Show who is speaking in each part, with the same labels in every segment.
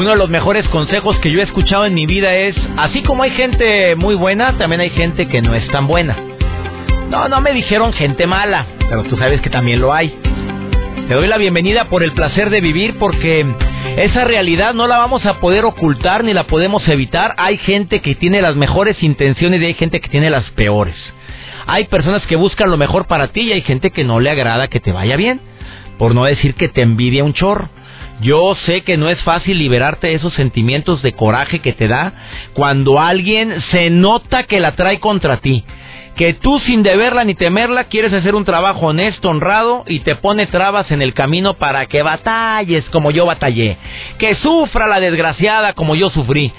Speaker 1: Uno de los mejores consejos que yo he escuchado en mi vida es, así como hay gente muy buena, también hay gente que no es tan buena. No, no me dijeron gente mala, pero tú sabes que también lo hay. Te doy la bienvenida por el placer de vivir porque esa realidad no la vamos a poder ocultar ni la podemos evitar. Hay gente que tiene las mejores intenciones y hay gente que tiene las peores. Hay personas que buscan lo mejor para ti y hay gente que no le agrada que te vaya bien. Por no decir que te envidia un chorro. Yo sé que no es fácil liberarte de esos sentimientos de coraje que te da cuando alguien se nota que la trae contra ti. Que tú sin deberla ni temerla quieres hacer un trabajo honesto, honrado y te pone trabas en el camino para que batalles como yo batallé. Que sufra la desgraciada como yo sufrí.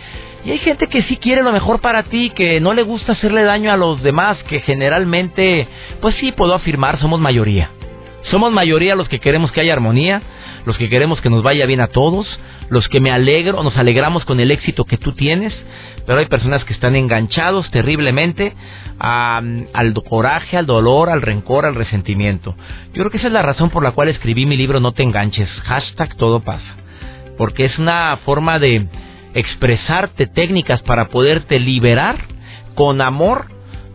Speaker 1: Y hay gente que sí quiere lo mejor para ti, que no le gusta hacerle daño a los demás, que generalmente, pues sí, puedo afirmar, somos mayoría. Somos mayoría los que queremos que haya armonía, los que queremos que nos vaya bien a todos, los que me alegro, nos alegramos con el éxito que tú tienes, pero hay personas que están enganchados terriblemente al coraje, al dolor, al rencor, al resentimiento. Yo creo que esa es la razón por la cual escribí mi libro No te enganches, hashtag todo pasa, porque es una forma de expresarte técnicas para poderte liberar con amor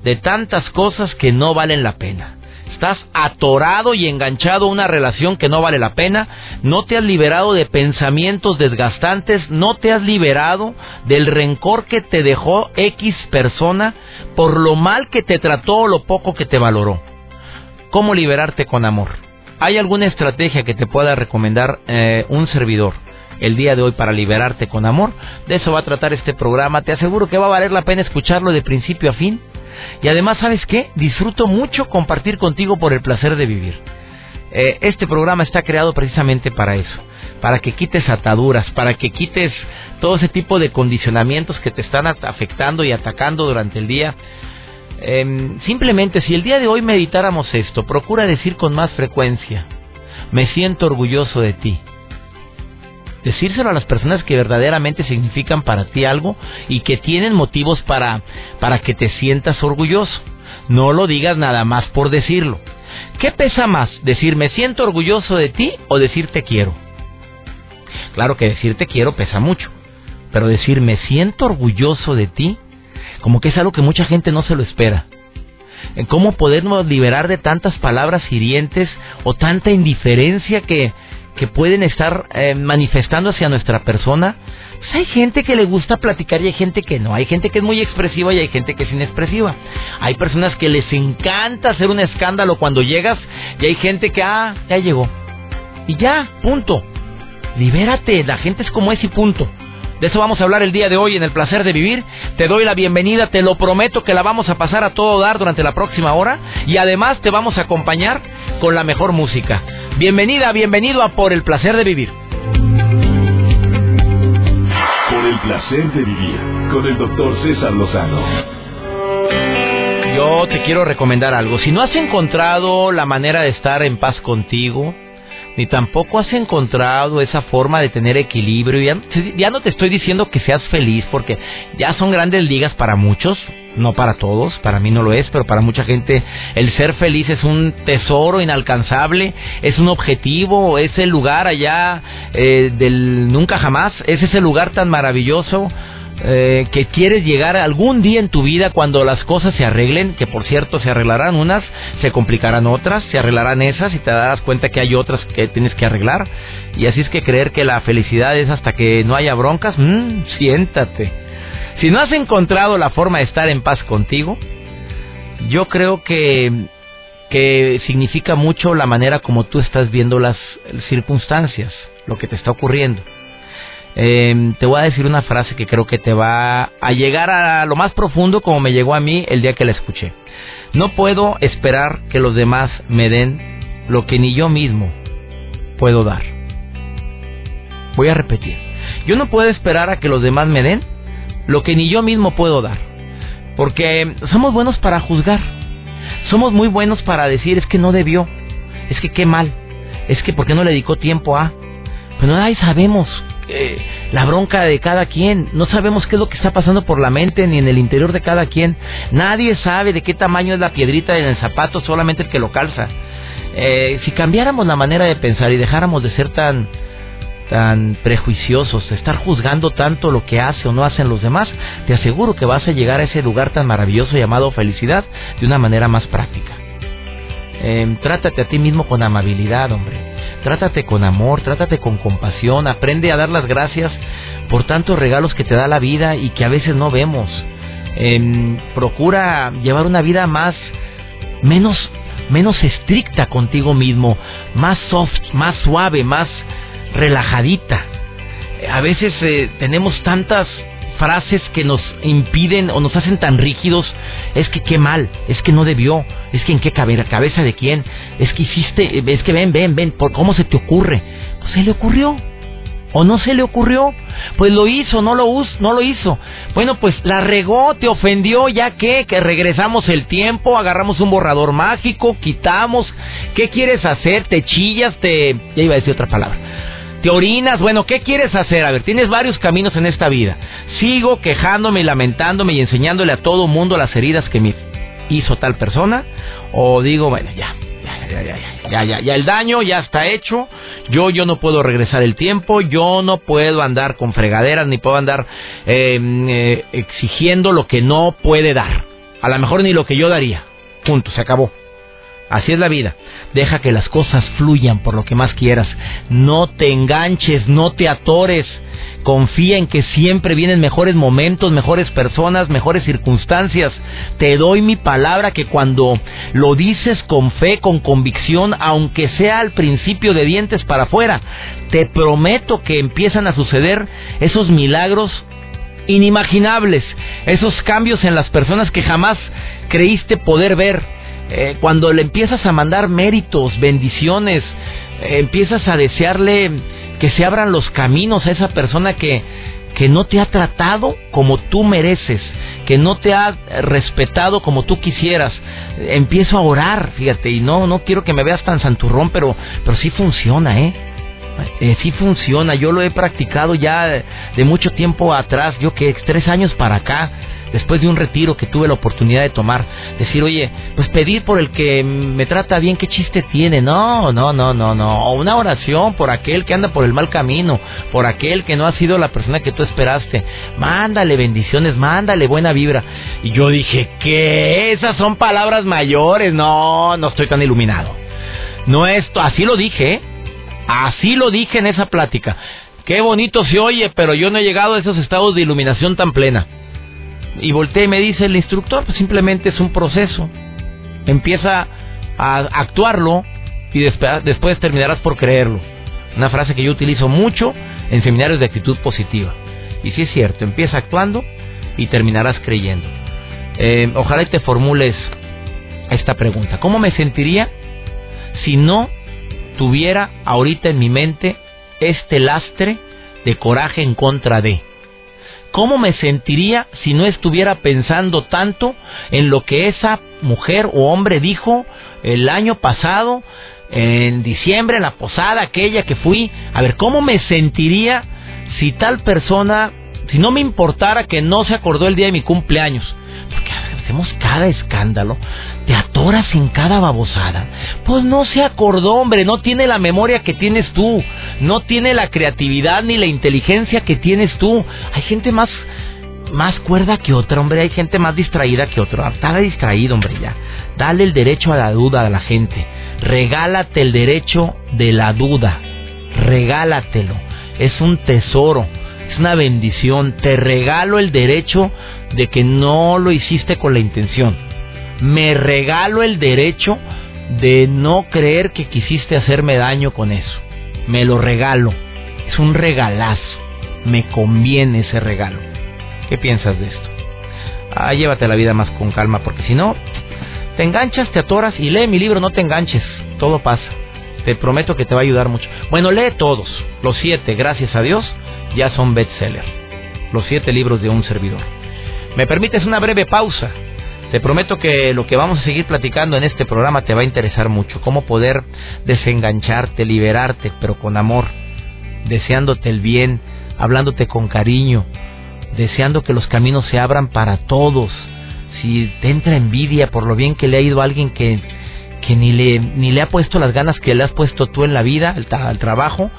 Speaker 1: de tantas cosas que no valen la pena estás atorado y enganchado a una relación que no vale la pena, no te has liberado de pensamientos desgastantes, no te has liberado del rencor que te dejó X persona por lo mal que te trató o lo poco que te valoró. ¿Cómo liberarte con amor? ¿Hay alguna estrategia que te pueda recomendar eh, un servidor? el día de hoy para liberarte con amor. De eso va a tratar este programa. Te aseguro que va a valer la pena escucharlo de principio a fin. Y además, ¿sabes qué? Disfruto mucho compartir contigo por el placer de vivir. Eh, este programa está creado precisamente para eso, para que quites ataduras, para que quites todo ese tipo de condicionamientos que te están afectando y atacando durante el día. Em, simplemente, si el día de hoy meditáramos esto, procura decir con más frecuencia, me siento orgulloso de ti decírselo a las personas que verdaderamente significan para ti algo y que tienen motivos para, para que te sientas orgulloso. No lo digas nada más por decirlo. ¿Qué pesa más, decir me siento orgulloso de ti o decir te quiero? Claro que decir te quiero pesa mucho, pero decir me siento orgulloso de ti, como que es algo que mucha gente no se lo espera. ¿Cómo podemos liberar de tantas palabras hirientes o tanta indiferencia que, que pueden estar eh, manifestando hacia nuestra persona. Pues hay gente que le gusta platicar y hay gente que no. Hay gente que es muy expresiva y hay gente que es inexpresiva. Hay personas que les encanta hacer un escándalo cuando llegas y hay gente que, ah, ya llegó. Y ya, punto. Libérate, la gente es como es y punto. De eso vamos a hablar el día de hoy en el placer de vivir. Te doy la bienvenida, te lo prometo que la vamos a pasar a todo dar durante la próxima hora y además te vamos a acompañar con la mejor música. Bienvenida, bienvenido a Por el placer de vivir.
Speaker 2: Por el placer de vivir con el doctor César Lozano.
Speaker 1: Yo te quiero recomendar algo. Si no has encontrado la manera de estar en paz contigo, ni tampoco has encontrado esa forma de tener equilibrio. Ya, ya no te estoy diciendo que seas feliz, porque ya son grandes ligas para muchos, no para todos, para mí no lo es, pero para mucha gente el ser feliz es un tesoro inalcanzable, es un objetivo, es el lugar allá eh, del nunca jamás, es ese lugar tan maravilloso eh, que quieres llegar algún día en tu vida cuando las cosas se arreglen, que por cierto se arreglarán unas, se complicarán otras, se arreglarán esas y te darás cuenta que hay otras que tienes que arreglar. Y así es que creer que la felicidad es hasta que no haya broncas, mmm, siéntate. Si no has encontrado la forma de estar en paz contigo, yo creo que que significa mucho la manera como tú estás viendo las circunstancias, lo que te está ocurriendo. Eh, te voy a decir una frase que creo que te va a llegar a lo más profundo como me llegó a mí el día que la escuché. No puedo esperar que los demás me den lo que ni yo mismo puedo dar. Voy a repetir. Yo no puedo esperar a que los demás me den lo que ni yo mismo puedo dar. Porque somos buenos para juzgar. Somos muy buenos para decir es que no debió. Es que qué mal. Es que porque no le dedicó tiempo a. Pero nadie sabemos eh, la bronca de cada quien. No sabemos qué es lo que está pasando por la mente ni en el interior de cada quien. Nadie sabe de qué tamaño es la piedrita en el zapato, solamente el que lo calza. Eh, si cambiáramos la manera de pensar y dejáramos de ser tan tan prejuiciosos, estar juzgando tanto lo que hace o no hacen los demás, te aseguro que vas a llegar a ese lugar tan maravilloso llamado felicidad de una manera más práctica. Em, trátate a ti mismo con amabilidad, hombre. Trátate con amor, trátate con compasión, aprende a dar las gracias por tantos regalos que te da la vida y que a veces no vemos. Em, procura llevar una vida más, menos, menos estricta contigo mismo, más soft, más suave, más relajadita. A veces eh, tenemos tantas frases que nos impiden o nos hacen tan rígidos, es que qué mal, es que no debió, es que en qué cabeza, cabeza de quién, es que hiciste, es que ven, ven, ven, por cómo se te ocurre. Pues se le ocurrió. ¿O no se le ocurrió? Pues lo hizo, no lo, no lo hizo. Bueno, pues la regó, te ofendió, ya que, que regresamos el tiempo, agarramos un borrador mágico, quitamos. ¿Qué quieres hacer? ¿Te chillas? ¿Te...? Ya iba a decir otra palabra te orinas, bueno, ¿qué quieres hacer? A ver, tienes varios caminos en esta vida. Sigo quejándome y lamentándome y enseñándole a todo mundo las heridas que me hizo tal persona, o digo, bueno, ya, ya, ya, ya, ya, ya, ya, el daño ya está hecho, yo, yo no puedo regresar el tiempo, yo no puedo andar con fregaderas, ni puedo andar em, eh, exigiendo lo que no puede dar, a lo mejor ni lo que yo daría, punto, se acabó. Así es la vida. Deja que las cosas fluyan por lo que más quieras. No te enganches, no te atores. Confía en que siempre vienen mejores momentos, mejores personas, mejores circunstancias. Te doy mi palabra que cuando lo dices con fe, con convicción, aunque sea al principio de dientes para afuera, te prometo que empiezan a suceder esos milagros inimaginables, esos cambios en las personas que jamás creíste poder ver eh, cuando le empiezas a mandar méritos, bendiciones, eh, empiezas a desearle que se abran los caminos a esa persona que, que no te ha tratado como tú mereces, que no te ha respetado como tú quisieras. Empiezo a orar, fíjate, y no, no quiero que me veas tan santurrón, pero, pero sí funciona, ¿eh? eh sí funciona, yo lo he practicado ya de mucho tiempo atrás, yo que tres años para acá, después de un retiro que tuve la oportunidad de tomar, decir, oye, pues pedir por el que me trata bien, ¿qué chiste tiene? No, no, no, no, no. Una oración por aquel que anda por el mal camino, por aquel que no ha sido la persona que tú esperaste. Mándale bendiciones, mándale buena vibra. Y yo dije, ¿qué? Esas son palabras mayores. No, no estoy tan iluminado. No esto, así lo dije, ¿eh? Así lo dije en esa plática. Qué bonito se oye, pero yo no he llegado a esos estados de iluminación tan plena. Y volteé y me dice el instructor, pues simplemente es un proceso. Empieza a actuarlo y después terminarás por creerlo. Una frase que yo utilizo mucho en seminarios de actitud positiva. Y sí es cierto, empieza actuando y terminarás creyendo. Eh, ojalá y te formules esta pregunta. ¿Cómo me sentiría si no tuviera ahorita en mi mente este lastre de coraje en contra de? ¿Cómo me sentiría si no estuviera pensando tanto en lo que esa mujer o hombre dijo el año pasado, en diciembre, en la posada aquella que fui? A ver, ¿cómo me sentiría si tal persona, si no me importara que no se acordó el día de mi cumpleaños? Hacemos cada escándalo, te atoras en cada babosada. Pues no se acordó, hombre, no tiene la memoria que tienes tú, no tiene la creatividad ni la inteligencia que tienes tú. Hay gente más más cuerda que otra, hombre, hay gente más distraída que otra. Está distraído, hombre, ya. Dale el derecho a la duda a la gente. Regálate el derecho de la duda. Regálatelo. Es un tesoro es una bendición. Te regalo el derecho de que no lo hiciste con la intención. Me regalo el derecho de no creer que quisiste hacerme daño con eso. Me lo regalo. Es un regalazo. Me conviene ese regalo. ¿Qué piensas de esto? Ah, llévate la vida más con calma, porque si no, te enganchas, te atoras y lee mi libro, no te enganches. Todo pasa. Te prometo que te va a ayudar mucho. Bueno, lee todos. Los siete, gracias a Dios, ya son bestseller. Los siete libros de un servidor. ¿Me permites una breve pausa? Te prometo que lo que vamos a seguir platicando en este programa te va a interesar mucho. Cómo poder desengancharte, liberarte, pero con amor. Deseándote el bien, hablándote con cariño, deseando que los caminos se abran para todos. Si te entra envidia por lo bien que le ha ido a alguien que, que ni, le, ni le ha puesto las ganas que le has puesto tú en la vida, al, trabajo,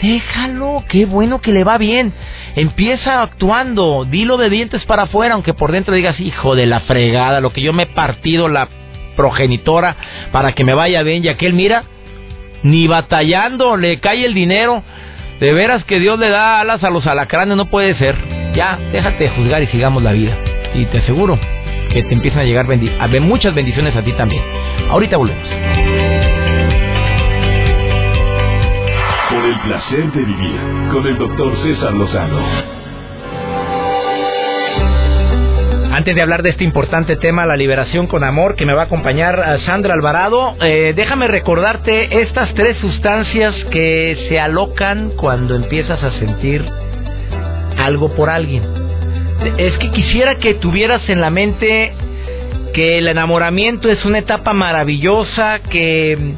Speaker 1: déjalo, qué bueno que le va bien. Empieza actuando, dilo de dientes para afuera, aunque por dentro digas, hijo de la fregada, lo que yo me he partido la progenitora para que me vaya bien, y aquel mira, ni batallando, le cae el dinero. De veras que Dios le da alas a los alacranes, no puede ser. Ya, déjate juzgar y sigamos la vida. Y te aseguro que te empiezan a llegar a ver muchas bendiciones a ti también. Ahorita volvemos.
Speaker 2: Por el placer de vivir con el doctor César Lozano.
Speaker 1: Antes de hablar de este importante tema, la liberación con amor, que me va a acompañar eh, Sandra Alvarado, eh, déjame recordarte estas tres sustancias que se alocan cuando empiezas a sentir algo por alguien. Es que quisiera que tuvieras en la mente que el enamoramiento es una etapa maravillosa, que,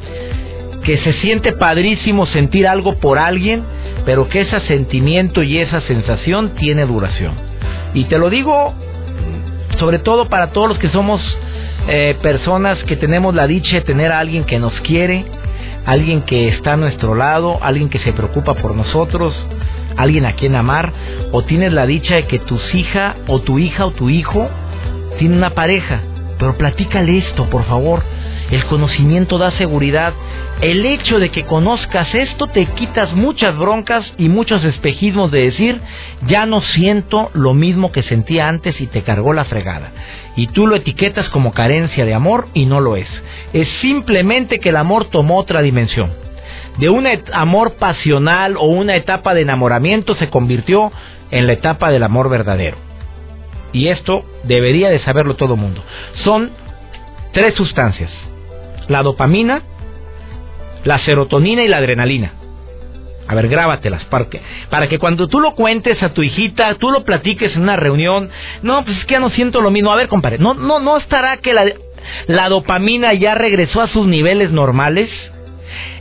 Speaker 1: que se siente padrísimo sentir algo por alguien, pero que ese sentimiento y esa sensación tiene duración. Y te lo digo sobre todo para todos los que somos eh, personas que tenemos la dicha de tener a alguien que nos quiere, alguien que está a nuestro lado, alguien que se preocupa por nosotros, alguien a quien amar, o tienes la dicha de que tus hija o tu hija o tu hijo tiene una pareja. Pero platícale esto, por favor. El conocimiento da seguridad. El hecho de que conozcas esto te quitas muchas broncas y muchos espejismos de decir, ya no siento lo mismo que sentía antes y te cargó la fregada. Y tú lo etiquetas como carencia de amor y no lo es. Es simplemente que el amor tomó otra dimensión de un amor pasional o una etapa de enamoramiento se convirtió en la etapa del amor verdadero. Y esto debería de saberlo todo el mundo. Son tres sustancias. La dopamina, la serotonina y la adrenalina. A ver, grábatelas para que, para que cuando tú lo cuentes a tu hijita, tú lo platiques en una reunión. No, pues es que ya no siento lo mismo. A ver, compadre, ¿no, no, no estará que la dopamina ya regresó a sus niveles normales?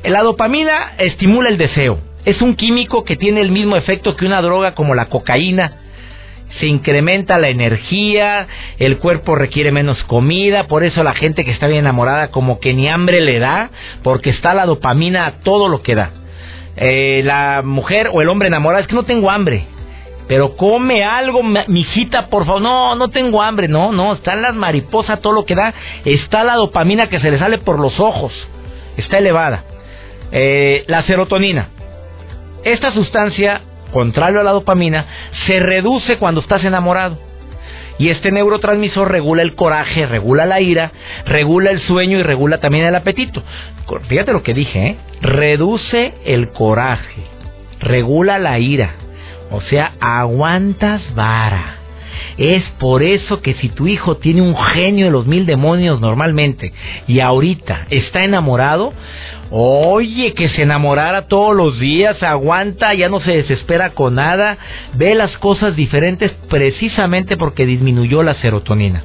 Speaker 1: La dopamina estimula el deseo. Es un químico que tiene el mismo efecto que una droga como la cocaína. Se incrementa la energía, el cuerpo requiere menos comida, por eso la gente que está bien enamorada como que ni hambre le da, porque está la dopamina a todo lo que da. Eh, la mujer o el hombre enamorado es que no tengo hambre, pero come algo, mijita, por favor. No, no tengo hambre, no, no, están las mariposas, todo lo que da. Está la dopamina que se le sale por los ojos, está elevada. Eh, la serotonina. Esta sustancia, contrario a la dopamina, se reduce cuando estás enamorado. Y este neurotransmisor regula el coraje, regula la ira, regula el sueño y regula también el apetito. Fíjate lo que dije, ¿eh? Reduce el coraje, regula la ira. O sea, aguantas vara. Es por eso que si tu hijo tiene un genio de los mil demonios normalmente y ahorita está enamorado, Oye, que se enamorara todos los días, aguanta, ya no se desespera con nada, ve las cosas diferentes precisamente porque disminuyó la serotonina.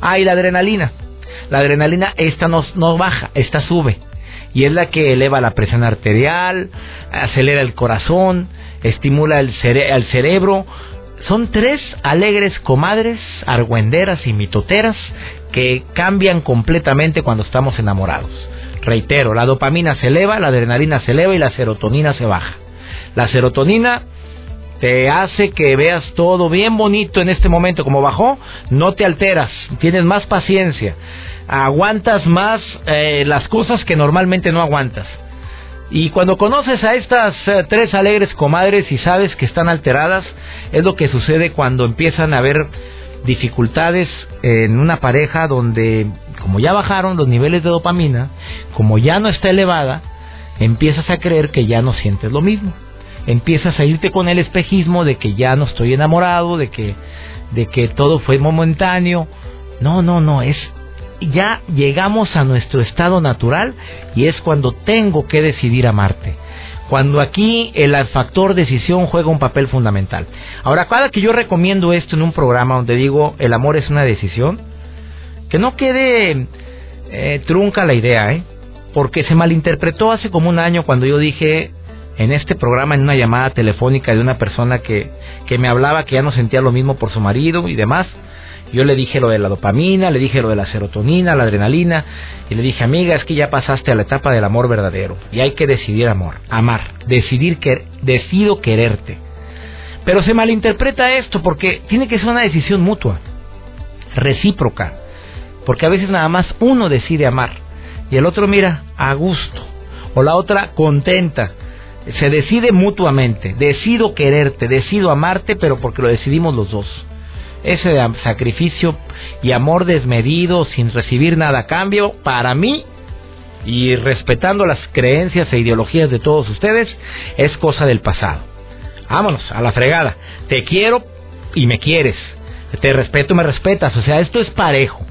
Speaker 1: Ah, y la adrenalina. La adrenalina, esta no, baja, esta sube. Y es la que eleva la presión arterial, acelera el corazón, estimula el, el cerebro. Son tres alegres comadres, argüenderas y mitoteras que cambian completamente cuando estamos enamorados. Reitero, la dopamina se eleva, la adrenalina se eleva y la serotonina se baja. La serotonina te hace que veas todo bien bonito en este momento. Como bajó, no te alteras, tienes más paciencia, aguantas más eh, las cosas que normalmente no aguantas. Y cuando conoces a estas eh, tres alegres comadres y sabes que están alteradas, es lo que sucede cuando empiezan a haber dificultades en una pareja donde como ya bajaron los niveles de dopamina, como ya no está elevada, empiezas a creer que ya no sientes lo mismo. Empiezas a irte con el espejismo de que ya no estoy enamorado, de que, de que todo fue momentáneo. No, no, no, es ya llegamos a nuestro estado natural y es cuando tengo que decidir amarte. Cuando aquí el factor decisión juega un papel fundamental. Ahora, cada que yo recomiendo esto en un programa donde digo el amor es una decisión, que no quede eh, trunca la idea, ¿eh? Porque se malinterpretó hace como un año cuando yo dije en este programa, en una llamada telefónica de una persona que, que me hablaba que ya no sentía lo mismo por su marido y demás. Yo le dije lo de la dopamina, le dije lo de la serotonina, la adrenalina, y le dije, amiga, es que ya pasaste a la etapa del amor verdadero, y hay que decidir amor, amar, decidir que decido quererte. Pero se malinterpreta esto porque tiene que ser una decisión mutua, recíproca, porque a veces nada más uno decide amar y el otro mira a gusto, o la otra contenta. Se decide mutuamente, decido quererte, decido amarte, pero porque lo decidimos los dos ese sacrificio y amor desmedido sin recibir nada a cambio, para mí, y respetando las creencias e ideologías de todos ustedes, es cosa del pasado. Vámonos, a la fregada. Te quiero y me quieres. Te respeto y me respetas. O sea, esto es parejo.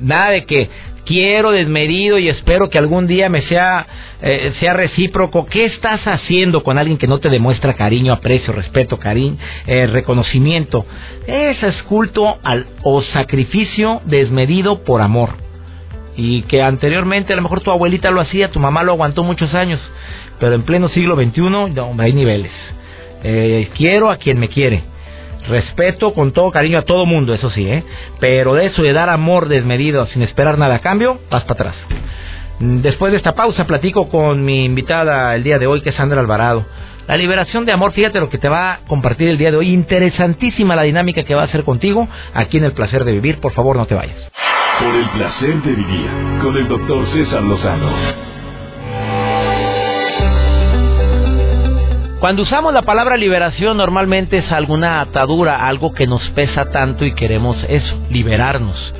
Speaker 1: Nada de que quiero desmedido y espero que algún día me sea, eh, sea recíproco. ¿Qué estás haciendo con alguien que no te demuestra cariño, aprecio, respeto, cariño, eh, reconocimiento? Ese es culto al, o sacrificio desmedido por amor. Y que anteriormente a lo mejor tu abuelita lo hacía, tu mamá lo aguantó muchos años, pero en pleno siglo XXI no, hay niveles. Eh, quiero a quien me quiere Respeto con todo cariño a todo mundo, eso sí, ¿eh? Pero de eso de dar amor desmedido sin esperar nada a cambio, vas para atrás. Después de esta pausa platico con mi invitada el día de hoy, que es Sandra Alvarado. La liberación de amor, fíjate lo que te va a compartir el día de hoy. Interesantísima la dinámica que va a hacer contigo aquí en el placer de vivir. Por favor, no te vayas.
Speaker 2: Por el placer de vivir con el doctor César Lozano.
Speaker 1: Cuando usamos la palabra liberación normalmente es alguna atadura, algo que nos pesa tanto y queremos eso, liberarnos.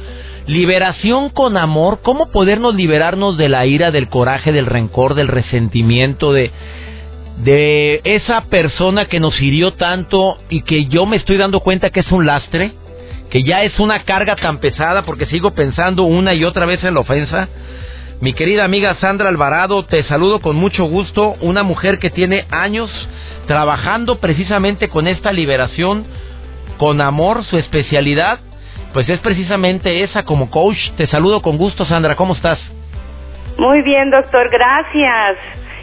Speaker 1: Liberación con amor, ¿cómo podernos liberarnos de la ira, del coraje, del rencor, del resentimiento, de, de esa persona que nos hirió tanto y que yo me estoy dando cuenta que es un lastre? que ya es una carga tan pesada porque sigo pensando una y otra vez en la ofensa. Mi querida amiga Sandra Alvarado, te saludo con mucho gusto, una mujer que tiene años trabajando precisamente con esta liberación, con amor, su especialidad, pues es precisamente esa como coach. Te saludo con gusto, Sandra, ¿cómo estás?
Speaker 3: Muy bien, doctor, gracias.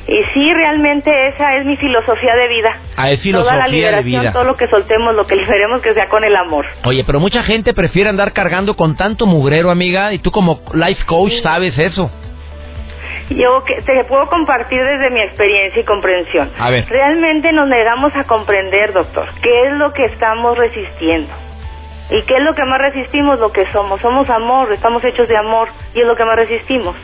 Speaker 3: Y sí, realmente esa es mi filosofía de vida.
Speaker 1: Ah, es filosofía
Speaker 3: Toda la liberación,
Speaker 1: de vida.
Speaker 3: Todo lo que soltemos, lo que liberemos, que sea con el amor.
Speaker 1: Oye, pero mucha gente prefiere andar cargando con tanto mugrero, amiga, y tú como life coach sabes eso.
Speaker 3: Yo que te puedo compartir desde mi experiencia y comprensión.
Speaker 1: A ver.
Speaker 3: Realmente nos negamos a comprender, doctor, qué es lo que estamos resistiendo. ¿Y qué es lo que más resistimos? Lo que somos. Somos amor, estamos hechos de amor y es lo que más resistimos.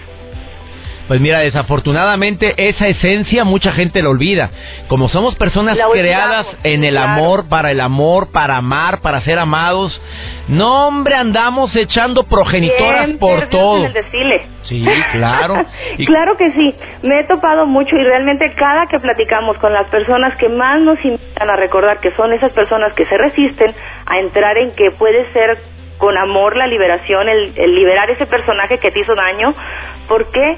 Speaker 1: Pues mira, desafortunadamente esa esencia mucha gente la olvida. Como somos personas creadas en el amor, para el amor, para amar, para ser amados, no hombre andamos echando progenitoras por todo.
Speaker 3: En el
Speaker 1: Sí, claro.
Speaker 3: claro que sí. Me he topado mucho y realmente cada que platicamos con las personas que más nos invitan a recordar que son esas personas que se resisten a entrar en que puede ser con amor la liberación, el, el liberar ese personaje que te hizo daño, ¿por qué?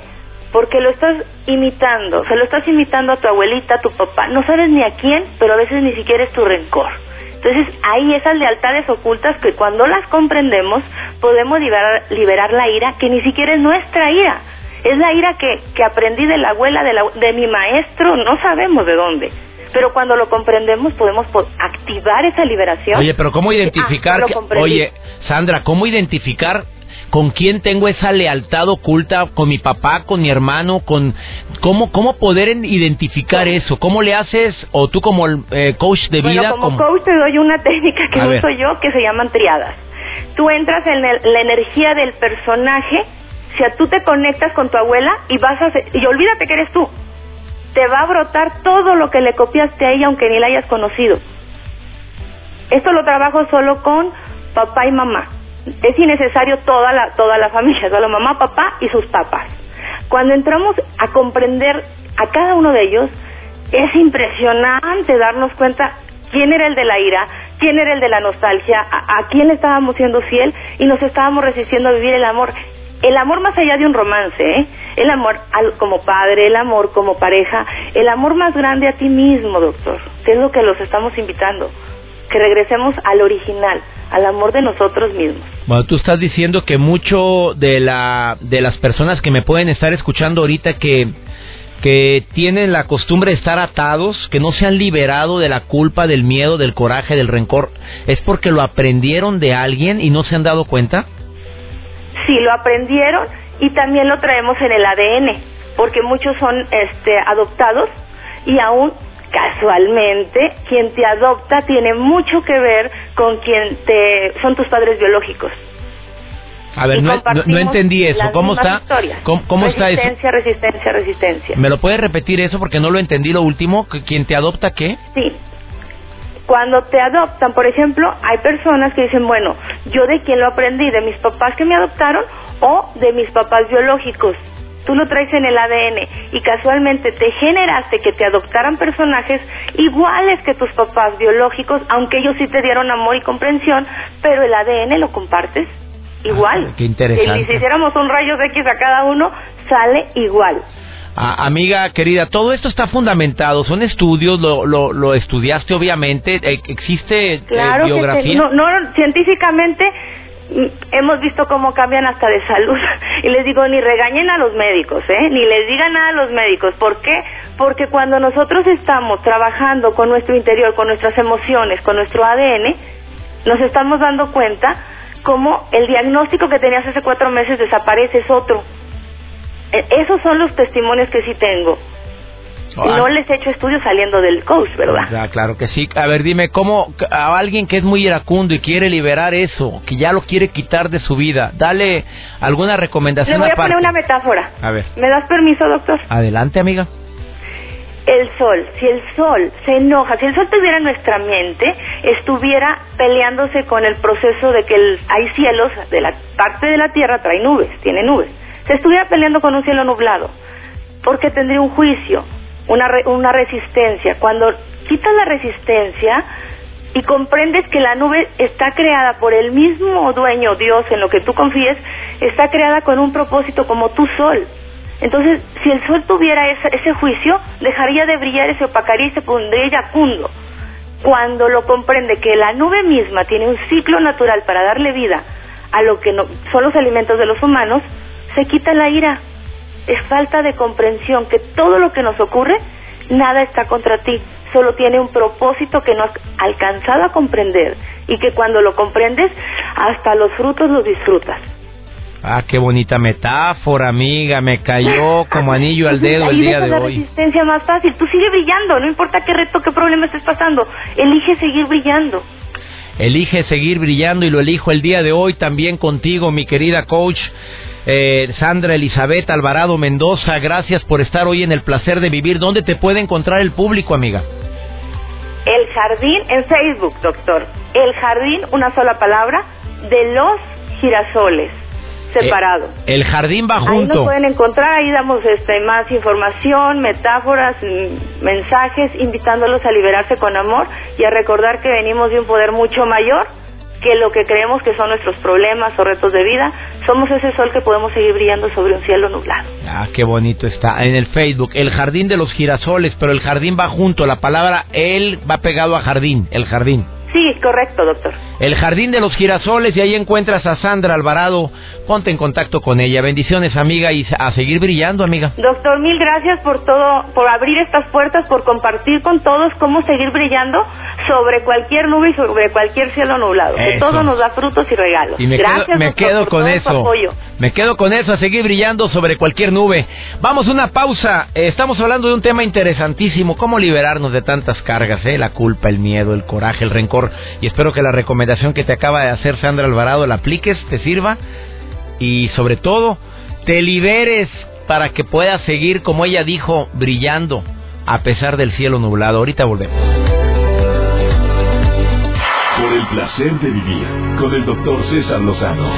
Speaker 3: Porque lo estás imitando, se lo estás imitando a tu abuelita, a tu papá, no sabes ni a quién, pero a veces ni siquiera es tu rencor. Entonces hay esas lealtades ocultas que cuando las comprendemos podemos liberar, liberar la ira que ni siquiera es nuestra ira, es la ira que, que aprendí de la abuela, de, la, de mi maestro, no sabemos de dónde. Pero cuando lo comprendemos podemos activar esa liberación.
Speaker 1: Oye, pero ¿cómo identificar? oye, Sandra, ¿cómo identificar con quién tengo esa lealtad oculta, con mi papá, con mi hermano, con cómo cómo poder identificar eso, cómo le haces o tú como el, eh, coach de vida.
Speaker 3: como, coach te doy una técnica que uso yo que se llaman triadas. Tú entras en la energía del personaje, o sea, tú te conectas con tu abuela y vas a y olvídate que eres tú. Te va a brotar todo lo que le copiaste a ella aunque ni la hayas conocido. Esto lo trabajo solo con papá y mamá es innecesario toda la, toda la familia, solo mamá, papá y sus papás. Cuando entramos a comprender a cada uno de ellos, es impresionante darnos cuenta quién era el de la ira, quién era el de la nostalgia, a, quién le estábamos siendo fiel y nos estábamos resistiendo a vivir el amor. el amor más allá de un romance, ¿eh? el amor como padre, el amor como pareja, el amor más grande a ti mismo, doctor, que es lo que los estamos invitando, que regresemos al original, al amor de nosotros mismos.
Speaker 1: Bueno, tú estás diciendo que mucho de la de las personas que me pueden estar escuchando ahorita que que tienen la costumbre de estar atados, que no se han liberado de la culpa, del miedo, del coraje, del rencor, es porque lo aprendieron de alguien y no se han dado cuenta?
Speaker 3: Sí, lo aprendieron y también lo traemos en el ADN, porque muchos son este, adoptados y aún casualmente quien te adopta tiene mucho que ver con quien te son tus padres biológicos.
Speaker 1: A ver, no, entendí eso. ¿Cómo está? ¿Cómo, está
Speaker 3: eso? Resistencia, resistencia.
Speaker 1: ¿Me lo puedes repetir eso porque no lo entendí lo último? ¿Quién te adopta qué?
Speaker 3: Sí. Cuando te adoptan, por ejemplo, hay personas que dicen, bueno, yo de quién lo aprendí, de mis papás que me adoptaron o de mis papás biológicos. Tú lo traes en el ADN y casualmente te generaste que te adoptaran personajes iguales que tus papás biológicos, aunque ellos sí te dieron amor y comprensión, pero el ADN lo compartes igual.
Speaker 1: Ah, qué interesante.
Speaker 3: Y si hiciéramos un rayo X a cada uno, sale igual.
Speaker 1: Ah, amiga querida, todo esto está fundamentado, son estudios, lo, lo, estudiaste obviamente, eh, existe eh,
Speaker 3: claro
Speaker 1: biografía.
Speaker 3: no, no, científicamente hemos visto cómo cambian hasta de salud. Y les digo, ni regañen a los médicos, ¿eh? Ni les digan nada a los médicos. ¿Por qué? Porque cuando nosotros estamos trabajando con nuestro interior, con nuestras emociones, con nuestro ADN, nos estamos dando cuenta cómo el diagnóstico que tenías hace cuatro meses desaparece, es otro. E, esos son los testimonios que sí tengo. Y no les he hecho estudios saliendo del coach, ¿verdad?
Speaker 1: claro que sí. A ver, dime, ¿cómo a alguien que es muy iracundo y quiere liberar eso, que ya lo quiere quitar de su vida, dale alguna recomendación?
Speaker 3: Le voy a poner una metáfora.
Speaker 1: A ver.
Speaker 3: ¿Me das permiso, doctor?
Speaker 1: Adelante, amiga
Speaker 3: el sol, si el sol se enoja, si el sol tuviera nuestra mente, estuviera peleándose con el proceso de que hay cielos, de la parte de la Tierra trae nubes, tiene nubes, se estuviera peleando con un cielo nublado, porque tendría un juicio, una, una resistencia. Cuando quitas la resistencia y comprendes que la nube está creada por el mismo dueño, Dios, en lo que tú confíes, está creada con un propósito como tu sol. Entonces, si el sol tuviera ese, ese juicio, dejaría de brillar se opacaría y se pondría yacundo. Cuando lo comprende que la nube misma tiene un ciclo natural para darle vida a lo que no, son los alimentos de los humanos, se quita la ira. Es falta de comprensión que todo lo que nos ocurre, nada está contra ti, solo tiene un propósito que no has alcanzado a comprender y que cuando lo comprendes, hasta los frutos los disfrutas.
Speaker 1: Ah, qué bonita metáfora, amiga. Me cayó como anillo al dedo el día de
Speaker 3: la resistencia más fácil. Tú sigue brillando, no importa qué reto, qué problema estés pasando. Elige seguir brillando.
Speaker 1: Elige seguir brillando y lo elijo el día de hoy también contigo, mi querida coach. Eh, Sandra Elizabeth Alvarado Mendoza, gracias por estar hoy en el placer de vivir. ¿Dónde te puede encontrar el público, amiga?
Speaker 3: El Jardín en Facebook, doctor. El Jardín, una sola palabra, de los girasoles separado.
Speaker 1: Eh, el jardín va junto. Ahí
Speaker 3: nos pueden encontrar, ahí damos este, más información, metáforas, mm, mensajes, invitándolos a liberarse con amor y a recordar que venimos de un poder mucho mayor que lo que creemos que son nuestros problemas o retos de vida. Somos ese sol que podemos seguir brillando sobre un cielo nublado.
Speaker 1: Ah, qué bonito está. En el Facebook, el jardín de los girasoles, pero el jardín va junto. La palabra él va pegado a jardín, el jardín.
Speaker 3: Sí, correcto, doctor.
Speaker 1: El Jardín de los Girasoles y ahí encuentras a Sandra Alvarado. Ponte en contacto con ella. Bendiciones, amiga, y a seguir brillando, amiga.
Speaker 3: Doctor, mil gracias por todo, por abrir estas puertas, por compartir con todos cómo seguir brillando sobre cualquier nube y sobre cualquier cielo nublado. Que todo nos da frutos y regalos.
Speaker 1: Y me
Speaker 3: gracias,
Speaker 1: quedo, me quedo con eso. Me quedo con eso, a seguir brillando sobre cualquier nube. Vamos una pausa. Eh, estamos hablando de un tema interesantísimo, cómo liberarnos de tantas cargas, ¿eh? La culpa, el miedo, el coraje, el rencor y espero que la recomendación que te acaba de hacer Sandra Alvarado la apliques, te sirva y sobre todo te liberes para que puedas seguir, como ella dijo, brillando a pesar del cielo nublado. Ahorita volvemos.
Speaker 2: Por el placer de vivir con el doctor César Lozano.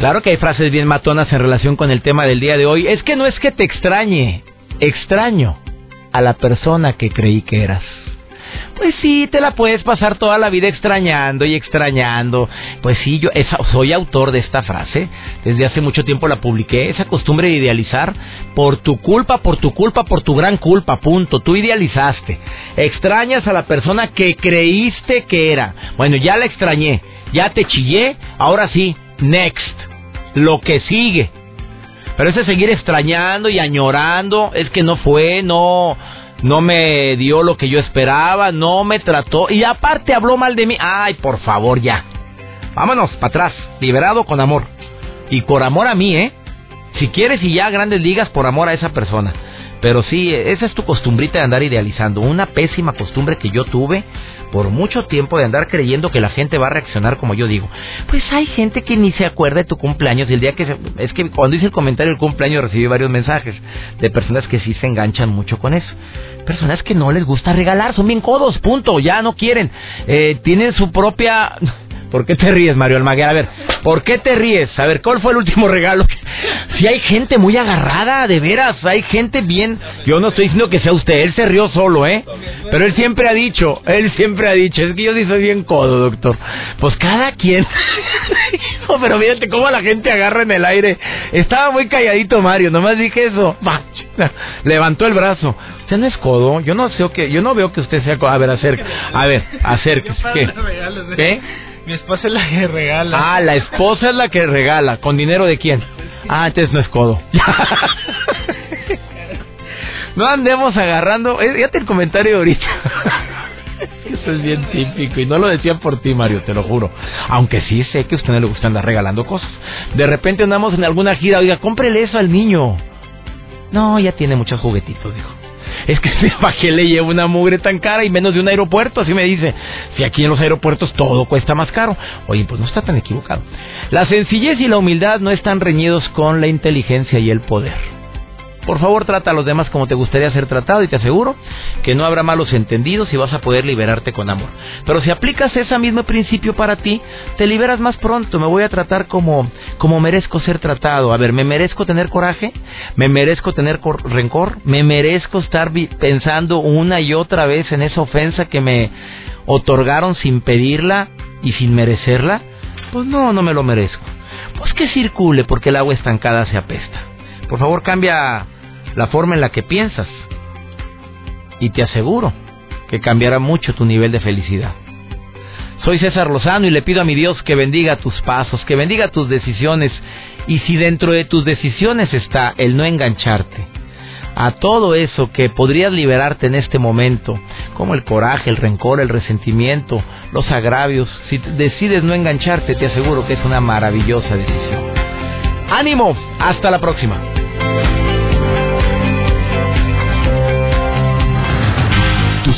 Speaker 1: Claro que hay frases bien matonas en relación con el tema del día de hoy. Es que no es que te extrañe, extraño a la persona que creí que eras. pues sí, te la puedes pasar toda la vida extrañando y extrañando. Pues sí, yo soy autor de esta frase. Desde hace mucho tiempo la publiqué. Esa costumbre de idealizar por tu culpa, por tu culpa, por tu gran culpa, punto. Tú idealizaste. Extrañas a la persona que creíste que era. Bueno, ya la extrañé, ya te chillé, ahora sí, next. Lo que sigue. Pero ese seguir extrañando y añorando es que no fue, no no me dio lo que yo esperaba, no me trató y aparte habló mal de mí. Ay, por favor, ya. Vámonos para atrás, liberado con amor. Y por amor a mí, ¿eh? Si quieres y ya grandes ligas por amor a esa persona. Pero sí, esa es tu costumbrita de andar idealizando. Una pésima costumbre que yo tuve por mucho tiempo de andar creyendo que la gente va a reaccionar como yo digo. Pues hay gente que ni se acuerda de tu cumpleaños y el día que es que cuando hice el comentario del cumpleaños recibí varios mensajes de personas que sí se enganchan mucho con eso. Personas que no les gusta regalar, son bien codos, punto, ya no quieren. Eh, tienen su propia ¿Por qué te ríes, Mario Almaguer? A ver, ¿por qué te ríes? A ver, ¿cuál fue el último regalo? Si hay gente muy agarrada, de veras, hay gente bien... Yo no estoy diciendo que sea usted, él se rió solo, ¿eh? Pero él siempre ha dicho, él siempre ha dicho, es que yo sí soy bien codo, doctor. Pues cada quien... pero fíjate cómo la gente agarra en el aire. Estaba muy calladito Mario, nomás dije eso. Levantó el brazo. Usted no es codo, yo no sé que, yo no veo que usted sea codo. A ver, acerca, a ver, acérquese. ¿Qué? ¿Qué?
Speaker 4: Mi esposa es la que regala.
Speaker 1: Ah, la esposa es la que regala. ¿Con dinero de quién? Ah, entonces no es codo. no andemos agarrando. Eh, fíjate el comentario ahorita. Eso es bien típico y no lo decía por ti, Mario, te lo juro. Aunque sí sé que a usted no le gusta andar regalando cosas. De repente andamos en alguna gira, oiga, cómprele eso al niño. No, ya tiene muchos juguetitos, dijo es que ¿para qué le llevo una mugre tan cara y menos de un aeropuerto? Así me dice. Si aquí en los aeropuertos todo cuesta más caro. Oye, pues no está tan equivocado. La sencillez y la humildad no están reñidos con la inteligencia y el poder. Por favor, trata a los demás como te gustaría ser tratado y te aseguro que no habrá malos entendidos y vas a poder liberarte con amor. Pero si aplicas ese mismo principio para ti, te liberas más pronto. Me voy a tratar como, como merezco ser tratado. A ver, ¿me merezco tener coraje? ¿Me merezco tener rencor? ¿Me merezco estar pensando una y otra vez en esa ofensa que me otorgaron sin pedirla y sin merecerla? Pues no, no me lo merezco. Pues que circule porque el agua estancada se apesta. Por favor, cambia la forma en la que piensas. Y te aseguro que cambiará mucho tu nivel de felicidad. Soy César Lozano y le pido a mi Dios que bendiga tus pasos, que bendiga tus decisiones. Y si dentro de tus decisiones está el no engancharte a todo eso que podrías liberarte en este momento, como el coraje, el rencor, el resentimiento, los agravios, si decides no engancharte, te aseguro que es una maravillosa decisión. Ánimo, hasta la próxima.